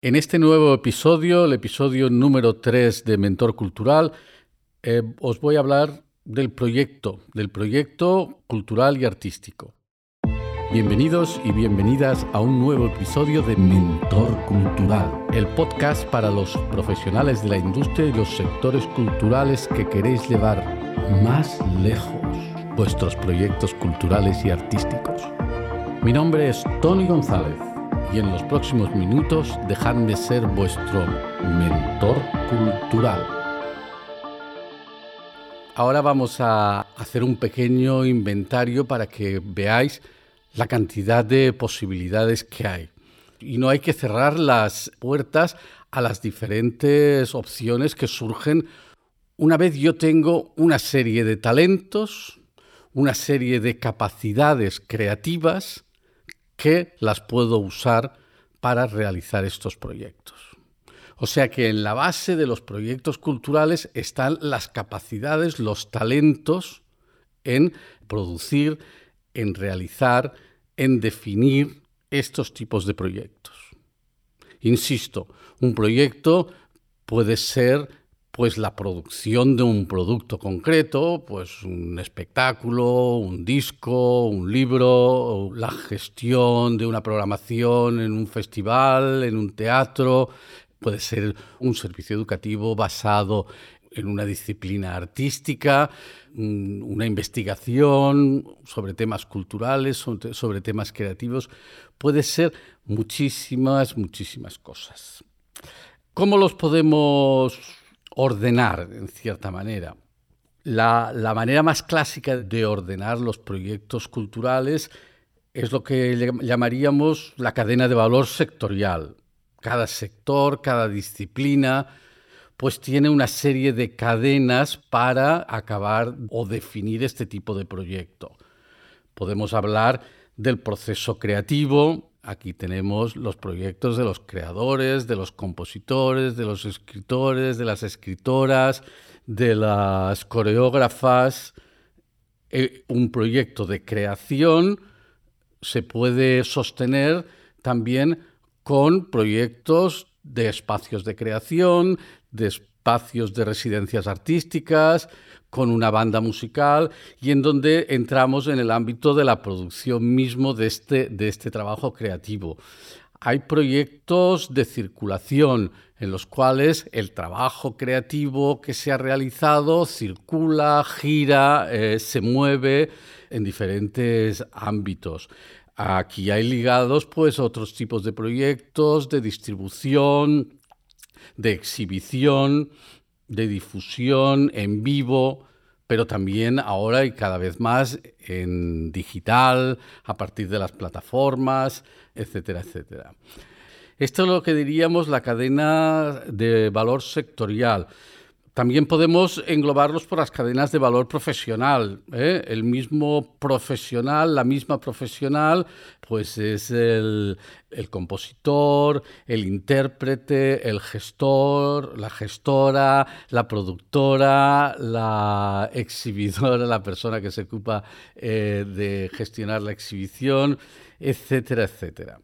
En este nuevo episodio, el episodio número 3 de Mentor Cultural, eh, os voy a hablar del proyecto, del proyecto cultural y artístico. Bienvenidos y bienvenidas a un nuevo episodio de Mentor Cultural, el podcast para los profesionales de la industria y los sectores culturales que queréis llevar más lejos vuestros proyectos culturales y artísticos. Mi nombre es Tony González y en los próximos minutos dejadme ser vuestro mentor cultural. Ahora vamos a hacer un pequeño inventario para que veáis la cantidad de posibilidades que hay. Y no hay que cerrar las puertas a las diferentes opciones que surgen una vez yo tengo una serie de talentos, una serie de capacidades creativas, que las puedo usar para realizar estos proyectos. O sea que en la base de los proyectos culturales están las capacidades, los talentos en producir, en realizar, en definir estos tipos de proyectos. Insisto, un proyecto puede ser pues la producción de un producto concreto, pues un espectáculo, un disco, un libro, la gestión de una programación en un festival, en un teatro, puede ser un servicio educativo basado en una disciplina artística, una investigación sobre temas culturales, sobre temas creativos, puede ser muchísimas, muchísimas cosas. ¿Cómo los podemos ordenar, en cierta manera. La, manera más clásica de ordenar los proyectos culturales es lo que llamaríamos la cadena de valor sectorial. Cada sector, cada disciplina, pues tiene una serie de cadenas para acabar o definir este tipo de proyecto. Podemos hablar del proceso creativo, Aquí tenemos los proyectos de los creadores, de los compositores, de los escritores, de las escritoras, de las coreógrafas. Eh, un proyecto de creación se puede sostener también con proyectos de espacios de creación, de espacios de residencias artísticas, con una banda musical y en donde entramos en el ámbito de la producción mismo de este, de este trabajo creativo. Hay proyectos de circulación en los cuales el trabajo creativo que se ha realizado circula, gira, eh, se mueve en diferentes ámbitos. Aquí hay ligados pues otros tipos de proyectos de distribución, de exhibición, de difusión en vivo, pero también ahora y cada vez más en digital, a partir de las plataformas, etcétera, etcétera. Esto es lo que diríamos la cadena de valor sectorial. También podemos englobarlos por las cadenas de valor profesional. ¿eh? El mismo profesional, la misma profesional, pues es el, compositor, el intérprete, el gestor, la gestora, la productora, la exhibidora, la persona que se ocupa eh, de gestionar la exhibición, etcétera, etcétera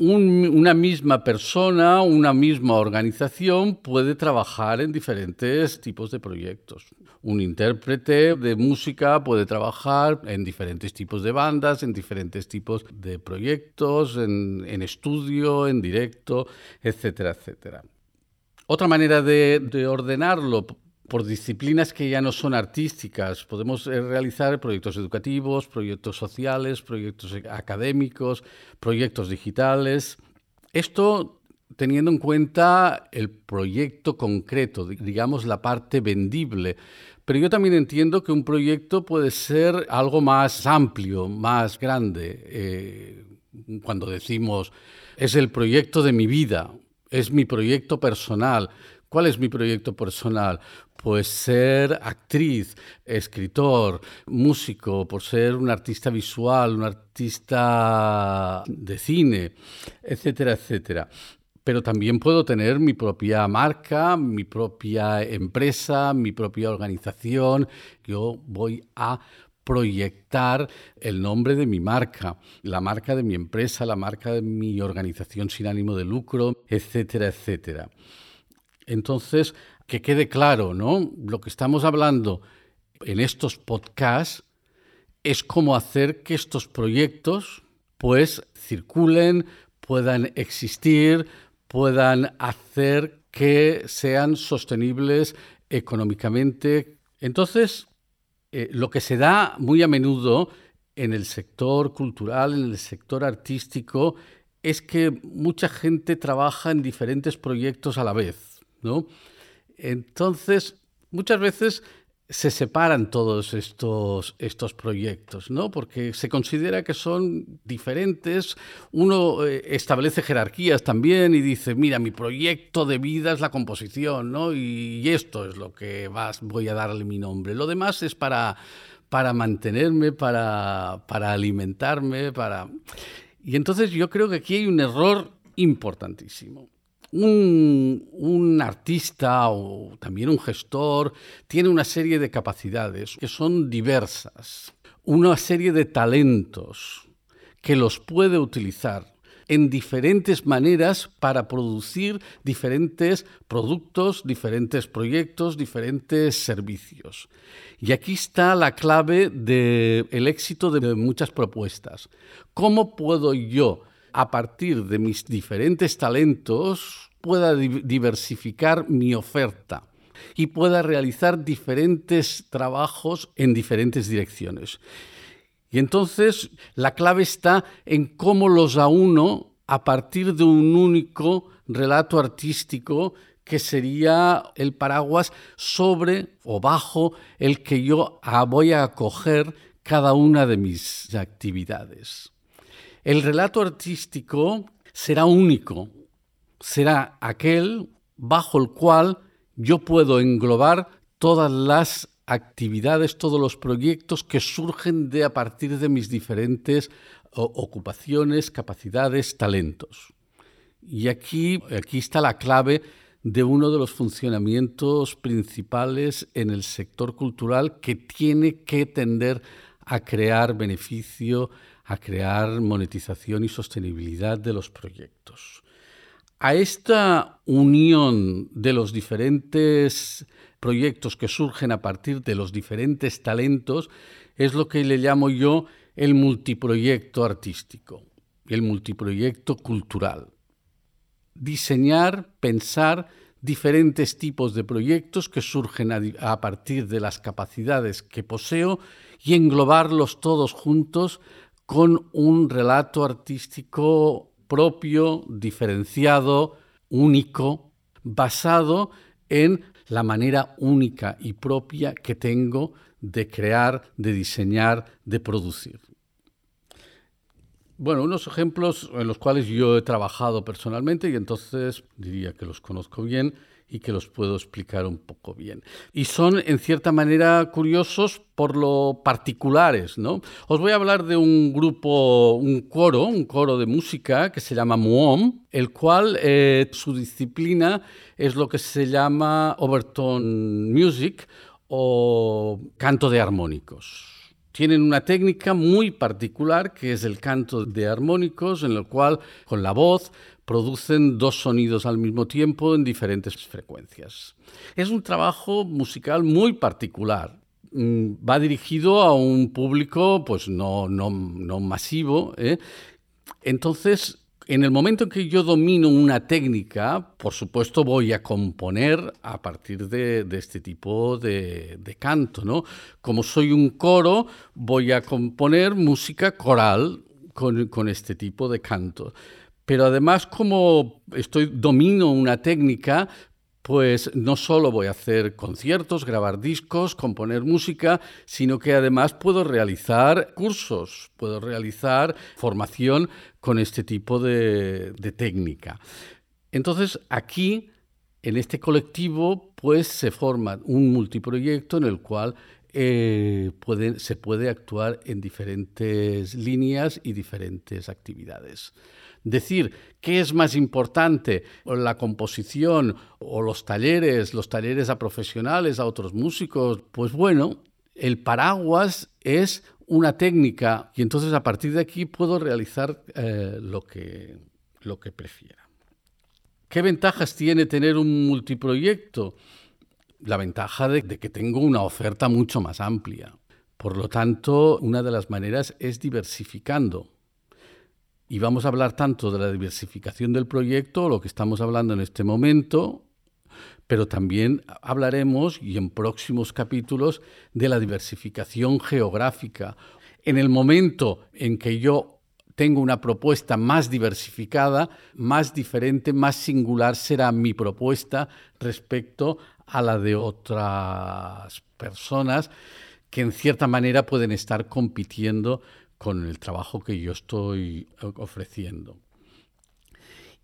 una misma persona, una misma organización puede trabajar en diferentes tipos de proyectos. Un intérprete de música puede trabajar en diferentes tipos de bandas, en diferentes tipos de proyectos, en, estudio, en directo, etcétera, etcétera. Otra manera de ordenarlo por disciplinas que ya no son artísticas. Podemos eh, realizar proyectos educativos, proyectos sociales, proyectos académicos, proyectos digitales. Esto teniendo en cuenta el proyecto concreto, digamos la parte vendible. Pero yo también entiendo que un proyecto puede ser algo más amplio, más grande. Eh, cuando decimos, es el proyecto de mi vida, es mi proyecto personal. ¿Cuál es mi proyecto personal? Pues ser actriz, escritor, músico, por ser un artista visual, un artista de cine, etcétera, etcétera. Pero también puedo tener mi propia marca, mi propia empresa, mi propia organización. Yo voy a proyectar el nombre de mi marca, la marca de mi empresa, la marca de mi organización sin ánimo de lucro, etcétera, etcétera. Entonces, que quede claro, ¿no? Lo que estamos hablando en estos podcasts es cómo hacer que estos proyectos pues circulen, puedan existir, puedan hacer que sean sostenibles económicamente. Entonces, eh, lo que se da muy a menudo en el sector cultural, en el sector artístico, es que mucha gente trabaja en diferentes proyectos a la vez, ¿no? Entonces, muchas veces se separan todos estos, estos proyectos, ¿no? Porque se considera que son diferentes. Uno eh, establece jerarquías también y dice, mira, mi proyecto de vida es la composición, ¿no? Y, esto es lo que voy a darle mi nombre. Lo demás es para, para mantenerme, para, para alimentarme, para... Y entonces yo creo que aquí hay un error importantísimo un, artista o también un gestor tiene una serie de capacidades que son diversas, una serie de talentos que los puede utilizar en diferentes maneras para producir diferentes productos, diferentes proyectos, diferentes servicios. Y aquí está la clave del éxito de muchas propuestas. ¿Cómo puedo yo a partir de mis diferentes talentos, pueda diversificar mi oferta y pueda realizar diferentes trabajos en diferentes direcciones. Y entonces la clave está en cómo los uno a partir de un único relato artístico que sería el paraguas sobre o bajo el que yo voy a acoger cada una de mis actividades. El relato artístico será único, será aquel bajo el cual yo puedo englobar todas las actividades, todos los proyectos que surgen de a partir de mis diferentes ocupaciones, capacidades, talentos. Y aquí, aquí está la clave de uno de los funcionamientos principales en el sector cultural que tiene que tender a crear beneficio, a crear monetización y sostenibilidad de los proyectos. A esta unión de los diferentes proyectos que surgen a partir de los diferentes talentos es lo que le llamo yo el multiproyecto artístico, el multiproyecto cultural. Diseñar, pensar diferentes tipos de proyectos que surgen a, partir de las capacidades que poseo y englobarlos todos juntos con un relato artístico propio, diferenciado, único, basado en la manera única y propia que tengo de crear, de diseñar, de producir. Bueno, unos ejemplos en los cuales yo he trabajado personalmente y entonces diría que los conozco bien y que los puedo explicar un poco bien. Y son, en cierta manera, curiosos por lo particulares, ¿no? Os voy a hablar de un grupo, un coro, un coro de música que se llama Muom, el cual eh, su disciplina es lo que se llama Overtone Music o canto de armónicos tienen una técnica muy particular que es el canto de armónicos, en el cual con la voz producen dos sonidos al mismo tiempo en diferentes frecuencias. Es un trabajo musical muy particular. Mm, va dirigido a un público pues no, no, no masivo. ¿eh? Entonces, en el momento en que yo domino una técnica, por supuesto voy a componer a partir de, este tipo de, de, canto, ¿no? Como soy un coro, voy a componer música coral con, con este tipo de canto. Pero además, como estoy, domino una técnica, pues no solo voy a hacer conciertos, grabar discos, componer música, sino que además puedo realizar cursos, puedo realizar formación con este tipo de, técnica. Entonces, aquí, en este colectivo, pues se forma un multiproyecto en el cual eh, se puede actuar en diferentes líneas y diferentes actividades. Decir qué es más importante, la composición o los talleres, los talleres a profesionales, a otros músicos, pues bueno, El paraguas es una técnica y entonces a partir de aquí puedo realizar eh, lo, que, lo que prefiera. ¿Qué ventajas tiene tener un multiproyecto? La ventaja de, de que tengo una oferta mucho más amplia. Por lo tanto, una de las maneras es diversificando. Y vamos a hablar tanto de la diversificación del proyecto, lo que estamos hablando en este momento, pero también hablaremos, y en próximos capítulos, de la diversificación geográfica. En el momento en que yo tengo una propuesta más diversificada, más diferente, más singular será mi propuesta respecto a la de otras personas que en cierta manera pueden estar compitiendo con el trabajo que yo estoy ofreciendo.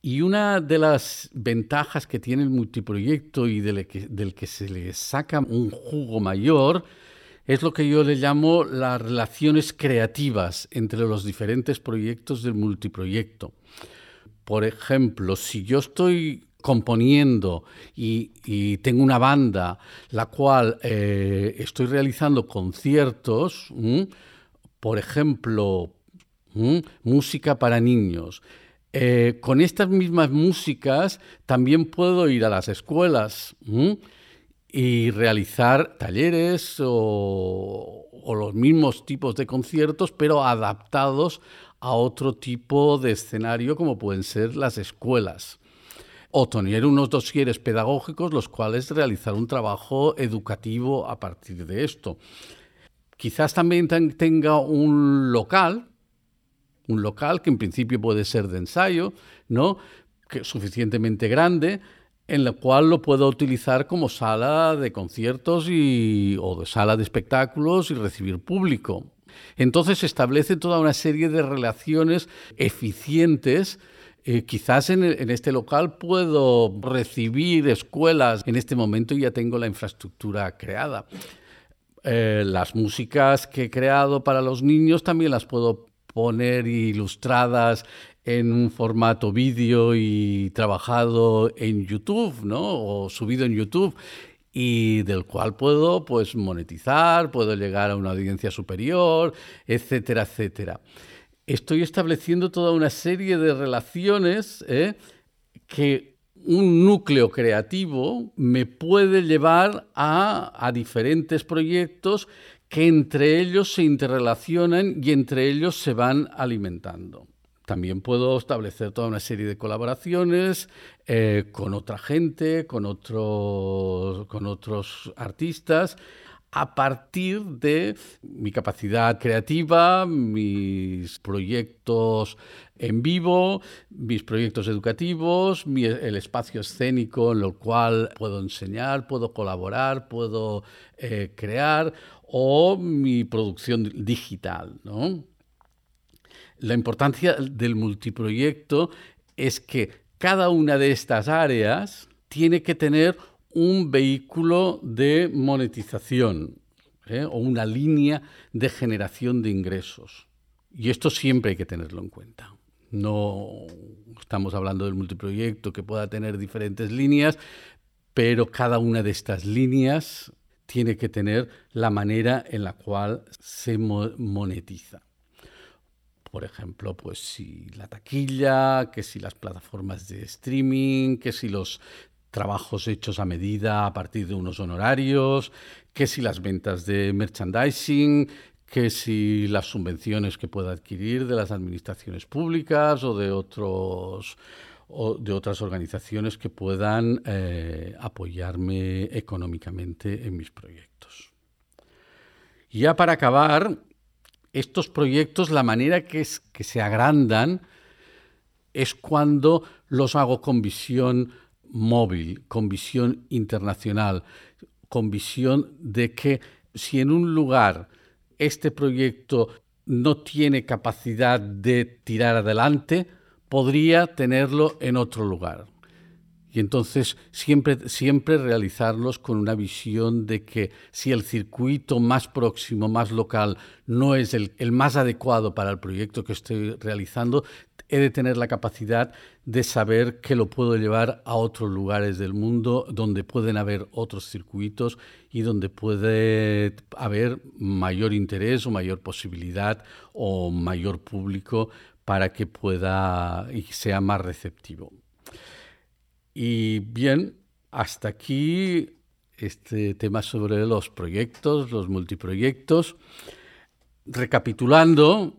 Y una de las ventajas que tiene el multiproyecto y del que, se le saca un jugo mayor es lo que yo le llamo las relaciones creativas entre los diferentes proyectos del multiproyecto. Por ejemplo, si yo estoy componiendo y, tengo una banda la cual eh, estoy realizando conciertos, por ejemplo, música para niños, eh, con estas mismas músicas también puedo ir a las escuelas y realizar talleres o, los mismos tipos de conciertos, pero adaptados a otro tipo de escenario como pueden ser las escuelas. O tener unos dosieres pedagógicos, los cuales realizar un trabajo educativo a partir de esto. Quizás también tenga un local un local que en principio puede ser de ensayo, ¿no? que suficientemente grande, en el cual lo puedo utilizar como sala de conciertos y, o de sala de espectáculos y recibir público. Entonces se establece toda una serie de relaciones eficientes eh, quizás en, este local puedo recibir escuelas. En este momento ya tengo la infraestructura creada. Eh, las músicas que he creado para los niños también las puedo poner ilustradas en un formato vídeo y trabajado en YouTube, ¿no? O subido en YouTube y del cual puedo pues monetizar, puedo llegar a una audiencia superior, etcétera, etcétera. Estoy estableciendo toda una serie de relaciones ¿eh? que un núcleo creativo me puede llevar a, diferentes proyectos que entre ellos se interrelacionan y entre ellos se van alimentando. También puedo establecer toda una serie de colaboraciones eh, con otra gente, con otros, con otros artistas, a partir de mi capacidad creativa, mis proyectos en vivo, mis proyectos educativos, el espacio escénico en el cual puedo enseñar, puedo colaborar, puedo eh, crear o mi producción digital. La importancia del multiproyecto es que cada una de estas áreas tiene que tener un vehículo de monetización ¿eh? o una línea de generación de ingresos. Y esto siempre hay que tenerlo en cuenta. No estamos hablando del multiproyecto que pueda tener diferentes líneas, pero cada una de estas líneas tiene que tener la manera en la cual se monetiza. Por ejemplo, pues si la taquilla, que si las plataformas de streaming, que si los trabajos hechos a medida a partir de unos honorarios, que si las ventas de merchandising, que si las subvenciones que pueda adquirir de las administraciones públicas o de otros de otras organizaciones que puedan eh, apoyarme económicamente en mis proyectos. Y ya para acabar, estos proyectos, la manera que, es, que se agrandan es cuando los hago con visión móvil, con visión internacional, con visión de que si en un lugar este proyecto no tiene capacidad de tirar adelante, podría tenerlo en otro lugar. Y entonces siempre, siempre realizarlos con una visión de que si el circuito más próximo, más local, no es el, el, más adecuado para el proyecto que estoy realizando, he de tener la capacidad de saber que lo puedo llevar a otros lugares del mundo donde pueden haber otros circuitos y donde puede haber mayor interés o mayor posibilidad o mayor público para que pueda y sea más receptivo. Y bien, hasta aquí este tema sobre los proyectos, los multiproyectos. Recapitulando,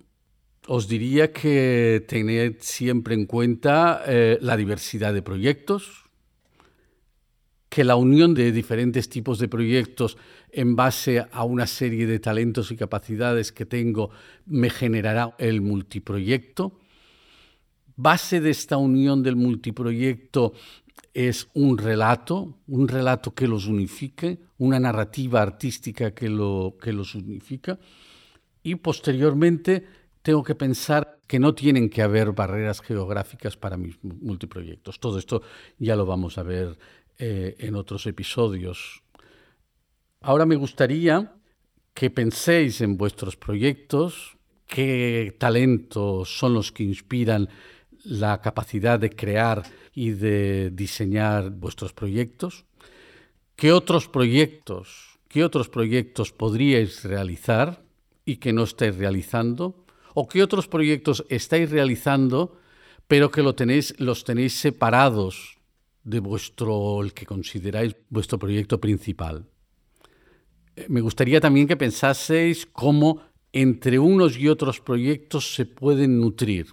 os diría que tened siempre en cuenta eh, la diversidad de proyectos, que la unión de diferentes tipos de proyectos en base a una serie de talentos y capacidades que tengo me generará el multiproyecto. Base de esta unión del multiproyecto es un relato, un relato que los unifique, una narrativa artística que, lo, que los unifica. Y posteriormente tengo que pensar que no tienen que haber barreras geográficas para mis multiproyectos. Todo esto ya lo vamos a ver eh, en otros episodios. Ahora me gustaría que penséis en vuestros proyectos, qué talentos son los que inspiran la capacidad de crear y de diseñar vuestros proyectos, qué otros proyectos, qué otros proyectos podríais realizar y que no estáis realizando, o qué otros proyectos estáis realizando, pero que lo tenéis, los tenéis separados de vuestro, el que consideráis vuestro proyecto principal. Eh, me gustaría también que pensaseis cómo entre unos y otros proyectos se pueden nutrir.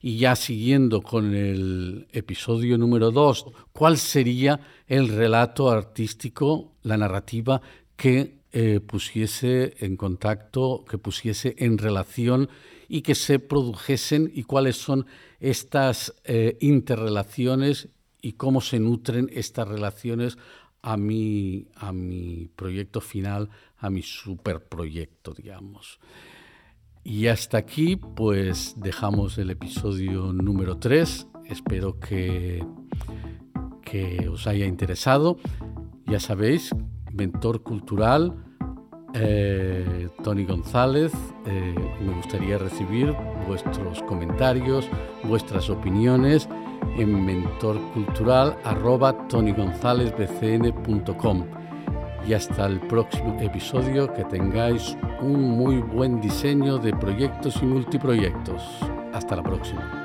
Y ya siguiendo con el episodio número 2, ¿cuál sería el relato artístico, la narrativa que eh, pusiese en contacto, que pusiese en relación y que se produjesen y cuáles son estas eh, interrelaciones y cómo se nutren estas relaciones a mi, a mi proyecto final, a mi superproyecto, digamos. Y hasta aquí, pues dejamos el episodio número 3. Espero que, que os haya interesado. Ya sabéis, mentor cultural, eh, Tony González. Eh, me gustaría recibir vuestros comentarios, vuestras opiniones en mentorcultural.tonygonzalezbcn.com. Y hasta el próximo episodio, que tengáis un muy buen diseño de proyectos y multiproyectos. Hasta la próxima.